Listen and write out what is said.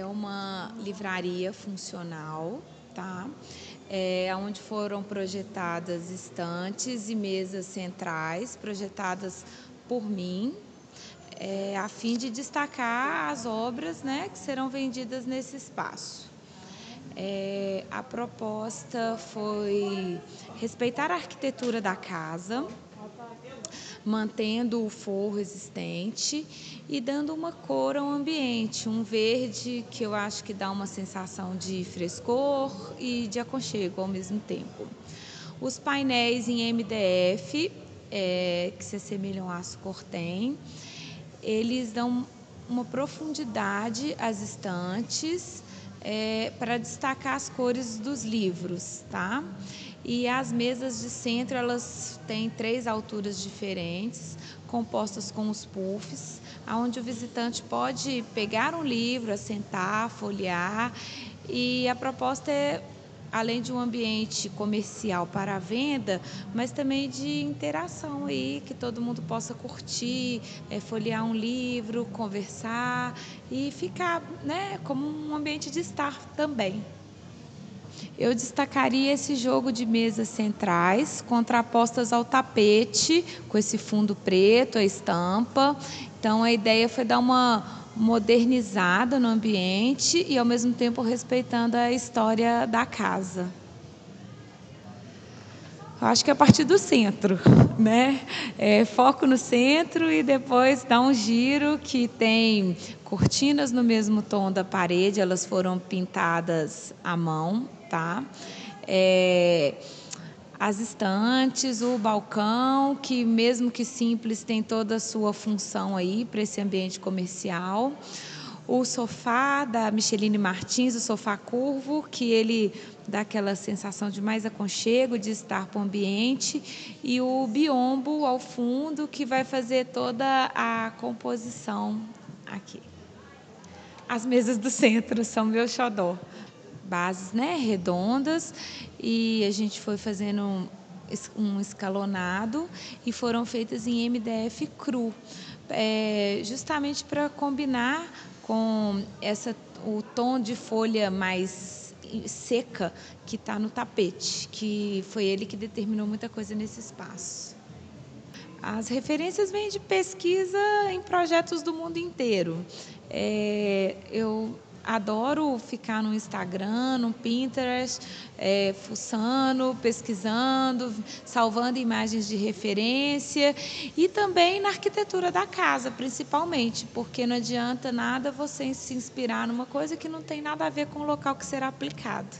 é uma livraria funcional, tá? É, onde foram projetadas estantes e mesas centrais, projetadas por mim, é, a fim de destacar as obras né, que serão vendidas nesse espaço. É, a proposta foi respeitar a arquitetura da casa, mantendo o forro existente e dando uma cor ao ambiente, um verde que eu acho que dá uma sensação de frescor e de aconchego ao mesmo tempo. Os painéis em MDF, é, que se assemelham à aço cortem, eles dão uma profundidade às estantes é, para destacar as cores dos livros, tá? E as mesas de centro, elas têm três alturas diferentes, compostas com os puffs, onde o visitante pode pegar um livro, assentar, folhear. E a proposta é além de um ambiente comercial para a venda, mas também de interação aí, que todo mundo possa curtir, é, folhear um livro, conversar e ficar né, como um ambiente de estar também. Eu destacaria esse jogo de mesas centrais, contrapostas ao tapete, com esse fundo preto, a estampa. Então, a ideia foi dar uma modernizada no ambiente e, ao mesmo tempo, respeitando a história da casa. Eu acho que é a partir do centro, né? É, foco no centro e depois dá um giro que tem cortinas no mesmo tom da parede, elas foram pintadas à mão, tá? É, as estantes, o balcão, que mesmo que simples tem toda a sua função aí para esse ambiente comercial. O sofá da Micheline Martins, o sofá curvo, que ele dá aquela sensação de mais aconchego, de estar para o ambiente. E o biombo ao fundo, que vai fazer toda a composição aqui. As mesas do centro são meu xodó bases né, redondas e a gente foi fazendo um, um escalonado e foram feitas em MDF cru, é, justamente para combinar com essa, o tom de folha mais seca que está no tapete, que foi ele que determinou muita coisa nesse espaço. As referências vêm de pesquisa em projetos do mundo inteiro. É, eu adoro ficar no Instagram, no Pinterest, é, fuçando, pesquisando, salvando imagens de referência e também na arquitetura da casa, principalmente, porque não adianta nada você se inspirar numa coisa que não tem nada a ver com o local que será aplicado.